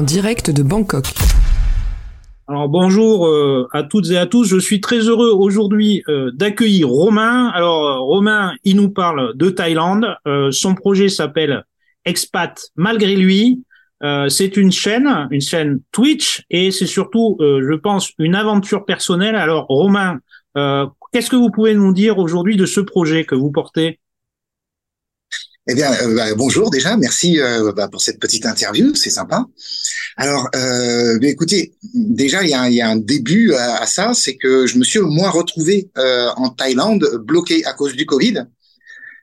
en direct de Bangkok. Alors bonjour euh, à toutes et à tous. Je suis très heureux aujourd'hui euh, d'accueillir Romain. Alors euh, Romain, il nous parle de Thaïlande. son projet s'appelle Expat malgré lui. c'est une chaîne, une chaîne Twitch, et c'est surtout, je pense, une aventure personnelle. Alors Romain, qu'est-ce que vous pouvez nous dire aujourd'hui de ce projet que vous portez? Eh bien, euh, bah, bonjour déjà, merci euh, bah, pour cette petite interview, c'est sympa. Alors, euh, écoutez, déjà il y a, y a, un début à, ça, c'est que je me suis moins retrouvé euh, en Thaïlande, bloqué à cause du Covid.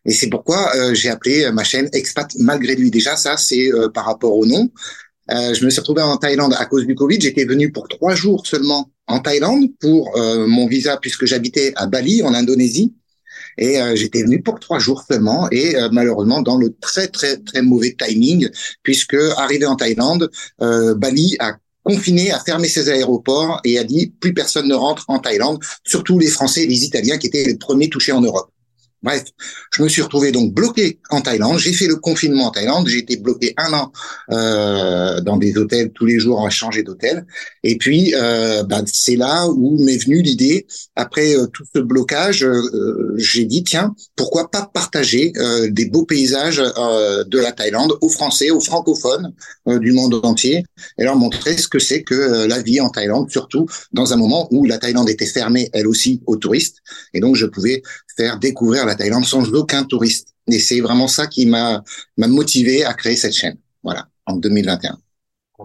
Et c'est pourquoi j'ai appelé ma chaîne Expat malgré lui. Déjà, ça, c'est par rapport au nom. je me suis retrouvé en Thaïlande à cause du Covid. J'étais venu pour trois jours seulement en Thaïlande pour mon visa puisque j'habitais à Bali, en Indonésie. Et euh, j'étais venu pour trois jours seulement et euh, malheureusement dans le très très très mauvais timing puisque arrivé en Thaïlande, euh, Bali a confiné, a fermé ses aéroports et a dit plus personne ne rentre en Thaïlande, surtout les Français et les Italiens qui étaient les premiers touchés en Europe. Bref, je me suis retrouvé donc bloqué en Thaïlande. J'ai fait le confinement en Thaïlande. J'ai été bloqué un an euh, dans des hôtels tous les jours à changer d'hôtel. Et puis, euh, bah, c'est là où m'est venue l'idée. Après euh, tout ce blocage, euh, j'ai dit tiens, pourquoi pas partager euh, des beaux paysages de la Thaïlande aux Français, aux francophones du monde entier, et leur montrer ce que c'est que la vie en Thaïlande, surtout dans un moment où la Thaïlande était fermée, elle aussi, aux touristes. Et donc, je pouvais faire découvrir la Thaïlande sans aucun touriste. Et c'est vraiment ça qui m'a motivé à créer cette chaîne. Voilà, en 2021.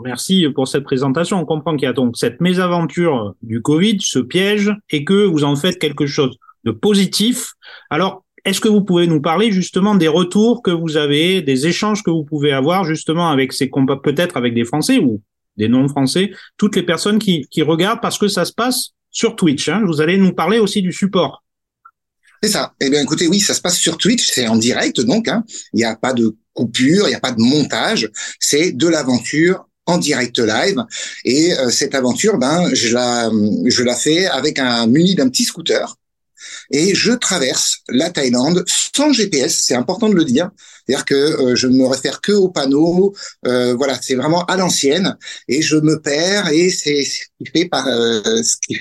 Merci pour cette présentation. On comprend qu'il y a donc cette mésaventure du Covid, ce piège, et que vous en faites quelque chose de positif. Alors, est-ce que vous pouvez nous parler justement des retours que vous avez, des échanges que vous pouvez avoir justement avec ces combats, peut-être avec des Français ou des non-Français, toutes les personnes qui, qui regardent parce que ça se passe sur Twitch. Hein. Vous allez nous parler aussi du support. C'est ça. Eh bien, écoutez, oui, ça se passe sur Twitch, c'est en direct, donc hein. il n'y a pas de coupure, il n'y a pas de montage, c'est de l'aventure en direct live. Et euh, cette aventure, ben, je la, je la fais avec un muni d'un petit scooter et je traverse la Thaïlande sans GPS. C'est important de le dire. C'est-à-dire que euh, je ne me réfère que aux panneaux. Euh, voilà, c'est vraiment à l'ancienne et je me perds et c'est ce qui fait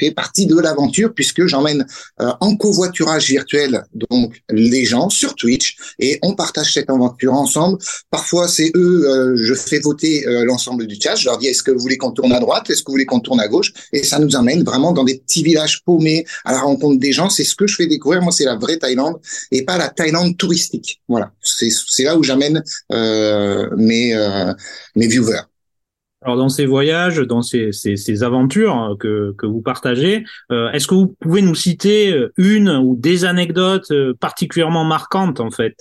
euh, partie de l'aventure puisque j'emmène en covoiturage virtuel donc les gens sur Twitch et on partage cette aventure ensemble. Parfois c'est eux, je fais voter l'ensemble du chat. Je leur dis est-ce que vous voulez qu'on tourne à droite, est-ce que vous voulez qu'on tourne à gauche et ça nous emmène vraiment dans des petits villages paumés à la rencontre des gens. C'est ce que je fais découvrir. Moi c'est la vraie Thaïlande et pas la Thaïlande touristique. Voilà, c'est là où j'amène euh, mes euh, mes viewers. Alors dans ces voyages, dans ces, ces, aventures que, que vous partagez, euh, est-ce que vous pouvez nous citer une ou des anecdotes particulièrement marquantes en fait?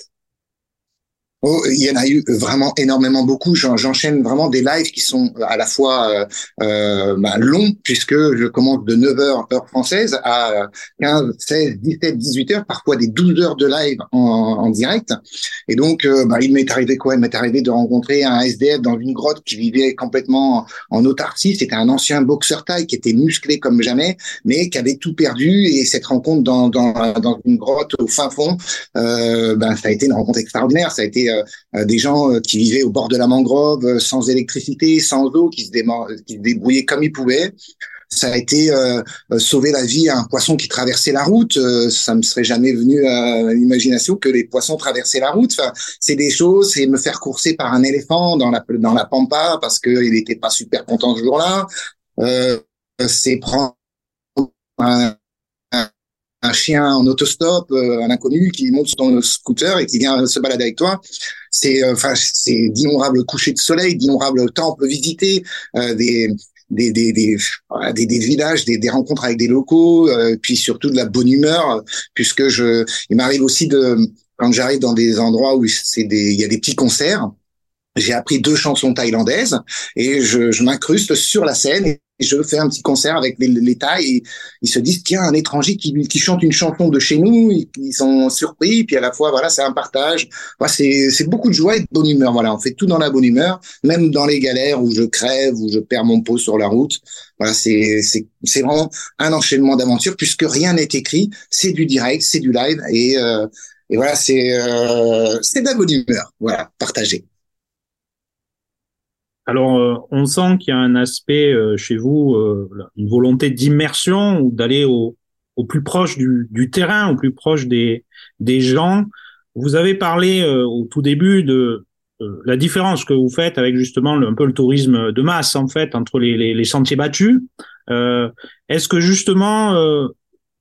Oh, il y en a eu vraiment énormément beaucoup. J'enchaîne vraiment des lives qui sont à la fois euh, bah, longs, puisque je commence de 9 heures heure française à 15, 16, 17, 18 heures, parfois des 12 heures de live en, direct. Et donc, bah, il m'est arrivé quoi? Il m'est arrivé de rencontrer un SDF dans une grotte qui vivait complètement en autarcie. C'était un ancien boxeur taille qui était musclé comme jamais, mais qui avait tout perdu. Et cette rencontre dans, dans, dans une grotte au fin fond, euh, ben, ça a été une rencontre extraordinaire. Ça a été euh, euh, des gens euh, qui vivaient au bord de la mangrove, sans électricité, sans eau, qui se, débrouillaient comme ils pouvaient ça a été sauver la vie à un poisson qui traversait la route. ça me serait jamais venu à l'imagination que les poissons traversaient la route. C'est des choses. C'est me faire courser par un éléphant dans la dans la pampa parce qu'il n'était pas super content ce jour-là. C'est prendre un chien en autostop, euh, un inconnu qui monte sur ton scooter et qui vient se balader avec toi. C'est euh, enfin c'est d'innombrables couchers de soleil, d'innombrables temples visités, euh, des des, des, des, des, villages, des, des rencontres avec des locaux, puis surtout de la bonne humeur, puisque je, il m'arrive aussi de, quand j'arrive dans des endroits où c'est des, il y a des petits concerts, j'ai appris deux chansons thaïlandaises et je, je m'incruste sur la scène je fais un petit concert avec Thaïs et ils se disent tiens un étranger qui, qui chante une chanson de chez nous ils, sont surpris puis à la fois voilà c'est un partage. C'est c'est beaucoup de joie et de bonne humeur voilà. On fait tout dans la bonne humeur même dans les galères où je crève où je perds mon pot sur la route. Voilà c'est c'est c'est vraiment un enchaînement d'aventures puisque rien n'est écrit. C'est du direct c'est du live et euh, et voilà c'est euh, c'est de la bonne humeur voilà partagé Alors, euh, on sent qu'il y a un aspect euh, chez vous, euh, une volonté d'immersion ou d'aller au, au, plus proche du, du, terrain, au plus proche des, des gens. Vous avez parlé au tout début de la différence que vous faites avec justement un peu le tourisme de masse en fait entre les, les, les sentiers battus. Est-ce que justement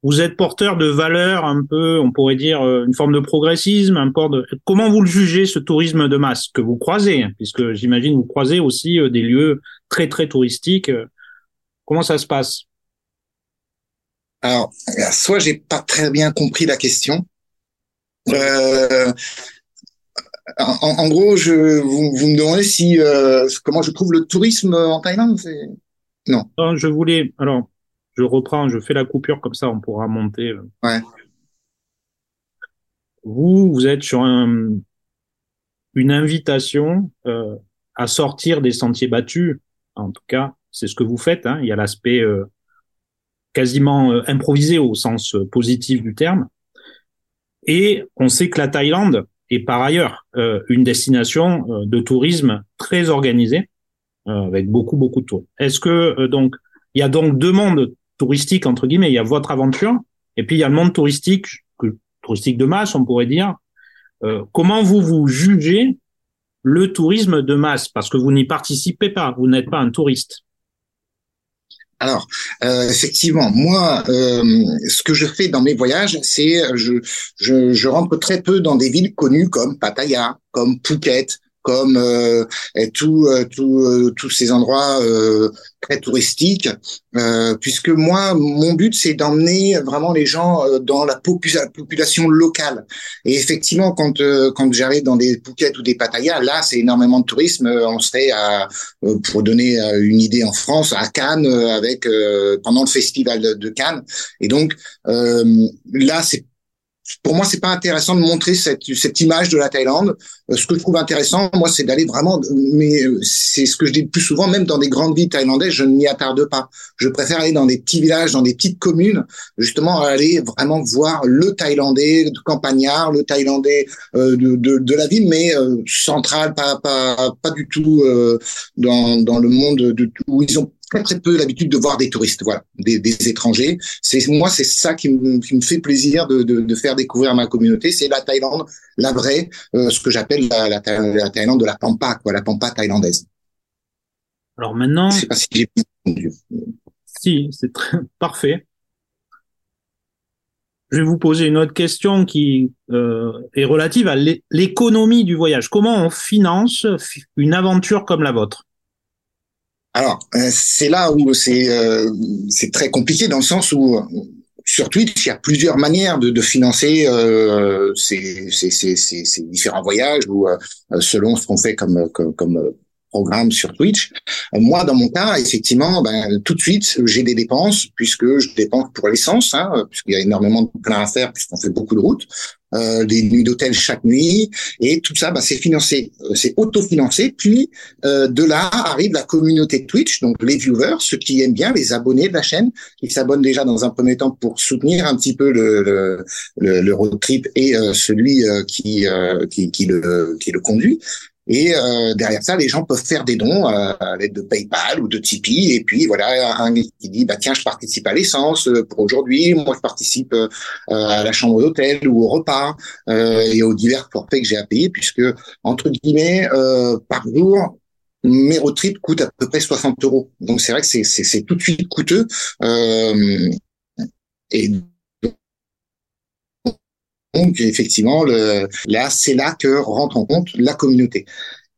vous êtes porteur de valeurs un peu, on pourrait dire, euh, une forme de progressisme, un port de... Comment vous le jugez, ce tourisme de masse que vous croisez hein, Puisque j'imagine vous croisez aussi euh, des lieux très, très touristiques. Comment ça se passe? Alors, soit j'ai pas très bien compris la question. Euh, en, gros, je, vous, vous, me demandez si comment je trouve le tourisme en Thaïlande Non. non. Je voulais... Alors, je reprends, je fais la coupure comme ça, on pourra monter. Euh. Ouais. Vous, vous êtes sur un, une invitation euh, à sortir des sentiers battus. En tout cas, c'est ce que vous faites. Hein. Il y a l'aspect euh, quasiment improvisé au sens positif du terme. Et on sait que la Thaïlande est par ailleurs une destination de tourisme très organisée, avec beaucoup beaucoup de tours. Est-ce que donc il y a donc deux mondes touristique entre guillemets. Il y a votre aventure et puis il y a le monde touristique, touristique de masse, on pourrait dire. Euh, comment vous vous jugez le tourisme de masse? Parce que vous n'y participez pas, vous n'êtes pas un touriste. Alors, euh, effectivement, moi, euh, ce que je fais dans mes voyages, c'est je, je, je rentre très peu dans des villes connues comme Pattaya, comme Phuket, comme euh, tout, euh, tout, euh, tous ces endroits euh, très touristiques, puisque moi, mon but, c'est d'emmener vraiment les gens dans la population locale. Et effectivement, quand quand j'arrive dans des Phuket ou des Pattaya, là, c'est énormément de tourisme. On serait à, pour donner une idée en France, à Cannes avec pendant le festival de, de Cannes. Et donc là, c'est pour moi, c'est pas intéressant de montrer cette, cette image de la Thaïlande. Euh, ce que je trouve intéressant, moi, c'est d'aller vraiment, mais euh, c'est ce que je dis le plus souvent, même dans des grandes villes thaïlandaises, je ne m'y attarde pas. Je préfère aller dans des petits villages, dans des petites communes, justement, aller vraiment voir le Thaïlandais campagnard, le Thaïlandais euh, de, de, de, la ville, mais central, pas, pas, pas du tout dans, dans le monde de, où ils ont très très peu l'habitude de voir des touristes, voilà, des, des étrangers. C'est moi, c'est ça qui me, qui me, fait plaisir de, de, de, faire découvrir ma communauté, c'est la Thaïlande, la vraie, euh, ce que j'appelle la, la, la, Thaïlande de la pampa, quoi, la pampa thaïlandaise. Alors maintenant, je sais pas si j'ai. Si, c'est très parfait. Je vais vous poser une autre question qui euh, est relative à l'économie du voyage. Comment on finance une aventure comme la vôtre? Alors, euh, c'est là où c'est euh, c'est très compliqué dans le sens où sur Twitch, il y a plusieurs manières de, financer euh, ces, différents voyages ou selon ce qu'on fait comme, comme, comme programme sur Twitch. Moi, dans mon cas, effectivement, ben, tout de suite, j'ai des dépenses puisque je dépense pour l'essence, hein, puisqu'il y a énormément de plein à faire puisqu'on fait beaucoup de routes euh, des nuits d'hôtel chaque nuit, et tout ça, bah, c'est financé, euh, c'est autofinancé. Puis euh, de là arrive la communauté Twitch, donc les viewers, ceux qui aiment bien, les abonnés de la chaîne, qui s'abonnent déjà dans un premier temps pour soutenir un petit peu le, le, le, road trip et euh, celui qui, qui, qui, le, qui le conduit. Et euh, derrière ça, les gens peuvent faire des dons euh, à l'aide de PayPal ou de Tipeee. Et puis voilà, un qui dit bah tiens, je participe à l'essence euh, pour aujourd'hui. Moi, je participe à la chambre d'hôtel ou au repas et aux divers forfaits que j'ai à payer, puisque entre guillemets par jour, mes road trips coûtent à peu près 60 euros. Donc c'est vrai que c'est c'est tout de suite coûteux. et donc effectivement, le, là, c'est là que rentre en compte la communauté.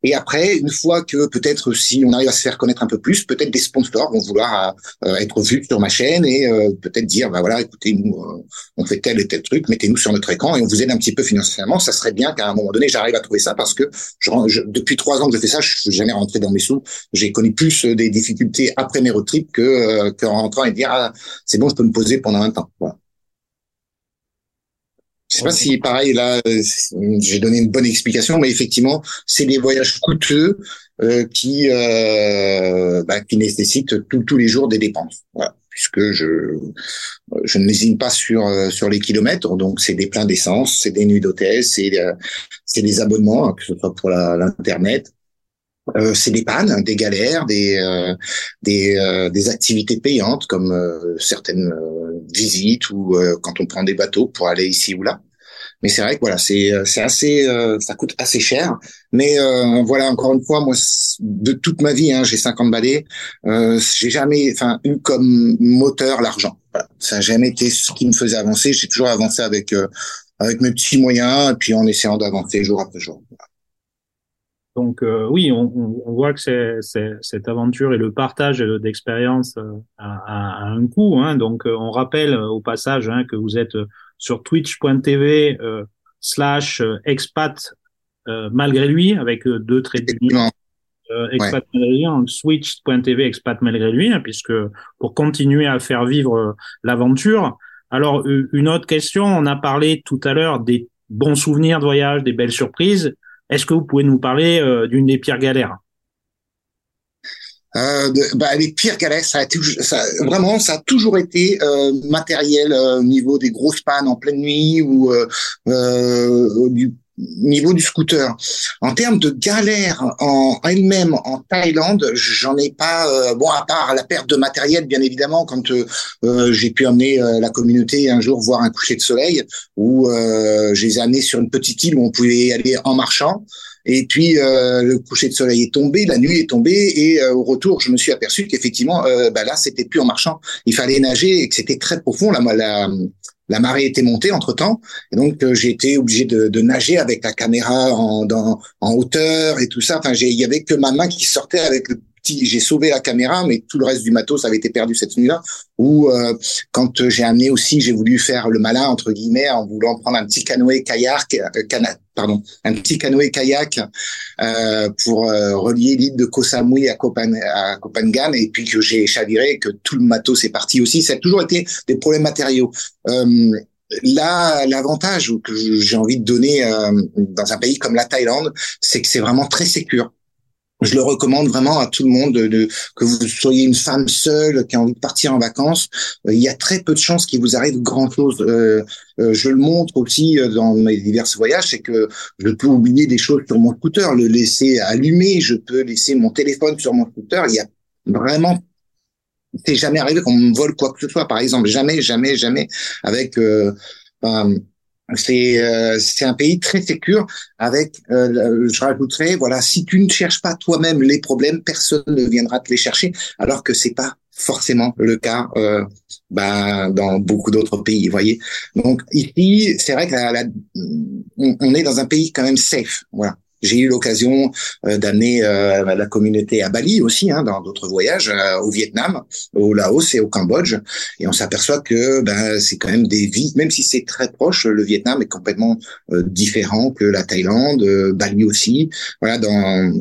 Et après, une fois que peut-être si on arrive à se faire connaître un peu plus, peut-être des sponsors vont vouloir euh, être vus sur ma chaîne et euh, peut-être dire, bah voilà, écoutez, nous, euh, on fait tel et tel truc, mettez-nous sur notre écran et on vous aide un petit peu financièrement. Ça serait bien qu'à un moment donné, j'arrive à trouver ça parce que je, depuis trois ans que je fais ça, je suis jamais rentré dans mes sous. J'ai connu plus des difficultés après mes road trips que qu'en rentrant et dire, ah, c'est bon, je peux me poser pendant un temps. Voilà. Je sais pas si pareil là, j'ai donné une bonne explication, mais effectivement, c'est des voyages coûteux euh, qui euh, bah, qui nécessitent tous les jours des dépenses. Voilà. Puisque je je ne lésine pas sur euh, sur les kilomètres, donc c'est des pleins d'essence, c'est des nuits d'hôtel, c'est euh, c'est des abonnements, hein, que ce soit pour l'internet, Euh, c'est des pannes, des galères, des euh, des, euh, des activités payantes comme certaines visites ou quand on prend des bateaux pour aller ici ou là. Mais c'est vrai que voilà, c'est c'est assez, ça coûte assez cher. Mais voilà, encore une fois, moi, de toute ma vie, hein, j'ai 50 balais, j'ai jamais, enfin, eu comme moteur l'argent. Ça n'a jamais été ce qui me faisait avancer. J'ai toujours avancé avec avec mes petits moyens et puis en essayant d'avancer jour après jour. Donc euh, oui, on, on, voit que c'est, cette aventure et le partage d'expérience euh, a, un coût. Hein. Donc euh, on rappelle au passage hein, que vous êtes sur twitch.tv slash expat malgré lui avec deux traits d'union. expat malgré lui, switch.tv expat malgré lui, hein, puisque pour continuer à faire vivre l'aventure. Alors une autre question, on a parlé tout à l'heure des bons souvenirs de voyage, des belles surprises. Est-ce que vous pouvez nous parler euh, d'une des pires galères? Euh, bah, les pires galères, ça a ça, vraiment, ça a toujours été euh, matériel au niveau des grosses pannes en pleine nuit ou du niveau du scooter. En termes de galère en elle-même en Thaïlande, j'en ai pas. Euh, bon, à part la perte de matériel, bien évidemment, quand euh, euh, j'ai pu amener la communauté un jour voir un coucher de soleil, où je les ai amenés sur une petite île où on pouvait aller en marchant. Et puis le coucher de soleil est tombé, la nuit est tombée, et au retour, je me suis aperçu qu'effectivement, bah là, c'était plus en marchant. Il fallait nager et que c'était très profond. La, la, la marée était montée entre temps, et donc euh, j'ai été obligé de, nager avec la caméra en, en hauteur et tout ça. Enfin, il y avait que ma main qui sortait avec le J'ai sauvé la caméra, mais tout le reste du matos avait été perdu cette nuit-là. Ou euh, quand j'ai amené aussi, j'ai voulu faire le malin entre guillemets en voulant prendre un petit canoë kayak, euh, pardon, un petit canoë kayak euh, pour euh, relier l'île de Koh Samui à, Kopan, à Kopangan et puis que j'ai chaviré, que tout le matos est parti aussi. Ça a toujours été des problèmes matériaux. Euh, Là, l'avantage que j'ai envie de donner euh, dans un pays comme la Thaïlande, c'est que c'est vraiment très sécur je le recommande vraiment à tout le monde de, que vous soyez une femme seule qui a envie de partir en vacances. Euh, il y a très peu de chances qu'il vous arrive grand chose. Euh, euh, je le montre aussi dans mes divers voyages, c'est que je peux oublier des choses sur mon scooter, le laisser allumé, je peux laisser mon téléphone sur mon scooter. Il y a vraiment c'est jamais arrivé qu'on me vole quoi que ce soit, par exemple. Jamais, jamais, jamais avec c'est euh, un pays très sécure avec euh, je rajouterais voilà si tu ne cherches pas toi-même les problèmes personne ne viendra te les chercher alors que c'est pas forcément le cas euh, bah, dans beaucoup d'autres pays voyez. Donc ici c'est vrai que la, on, est dans un pays quand même safe voilà j'ai eu l'occasion euh, d'amener euh, la communauté à Bali aussi, hein, dans d'autres voyages, euh, au Vietnam, au Laos et au Cambodge. Et on s'aperçoit que ben, c'est quand même des vies, même si c'est très proche, le Vietnam est complètement différent que la Thaïlande, Bali aussi. Voilà, dans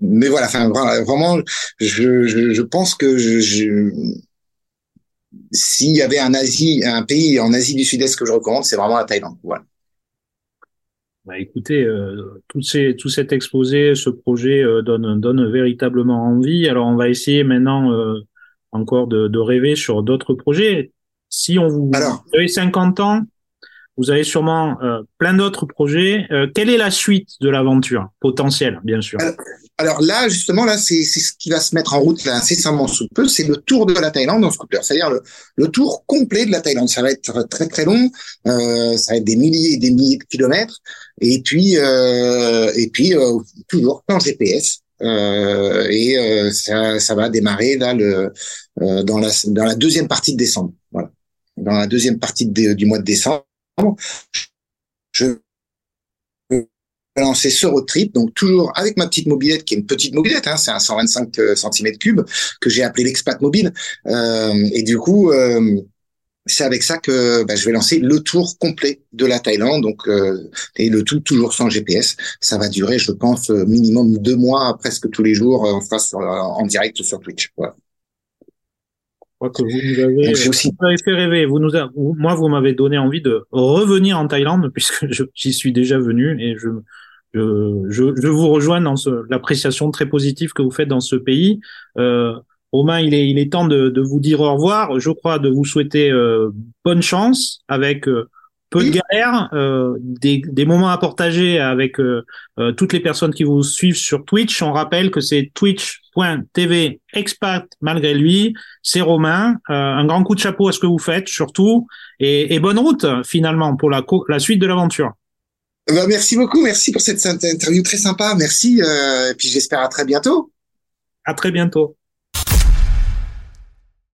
mais voilà, enfin vraiment, je, je, je pense que je, je s'il y avait un Asie, un pays en Asie du Sud-Est que je recommande, c'est vraiment la Thaïlande. Voilà. Bah, écoutez, euh, tout, ces, tout cet exposé, ce projet euh, donne, donne véritablement envie. Alors, on va essayer maintenant euh, encore de, de, rêver sur d'autres projets. Si on vous, Alors, vous avez 50 ans, vous avez sûrement euh, plein d'autres projets. Euh, quelle est la suite de l'aventure potentielle, bien sûr? Alors là, justement, là, c'est ce qui va se mettre en route là, incessamment sous peu. C'est le tour de la Thaïlande en scooter, c'est-à-dire le, le, tour complet de la Thaïlande. Ça va être très très long, euh, ça va être des milliers et des milliers de kilomètres, et puis euh, et puis euh, toujours sans GPS. Euh, et euh, ça, ça va démarrer là le dans la dans la deuxième partie de décembre. Voilà, dans la deuxième partie du mois de décembre. Je lancer ce road trip, donc toujours avec ma petite mobilette, qui est une petite mobilette, hein, c'est un 125 euh, cm3 que j'ai appelé l'expat mobile. Euh, et du coup, euh, c'est avec ça que bah, je vais lancer le tour complet de la Thaïlande, donc euh, et le tout toujours sans GPS. Ça va durer, je pense, minimum deux mois, presque tous les jours, en face en direct sur Twitch. Voilà. Je crois que vous nous avez, aussi... avez fait rêver. Vous nous moi, vous m'avez donné envie de revenir en Thaïlande puisque j'y suis déjà venu et je, je, je, vous rejoins dans l'appréciation très positive que vous faites dans ce pays. Euh, Romain, il est, il est temps de, de, vous dire au revoir. Je crois de vous souhaiter euh, bonne chance avec euh, peu de galères, euh, des, des, moments à partager avec euh, euh, toutes les personnes qui vous suivent sur Twitch. On rappelle que c'est twitch.tv expat malgré lui. C'est Romain. un grand coup de chapeau à ce que vous faites surtout et, et bonne route finalement pour la, la suite de l'aventure. Bah, merci beaucoup, merci pour cette interview très sympa. Merci et puis j'espère à très bientôt. À très bientôt.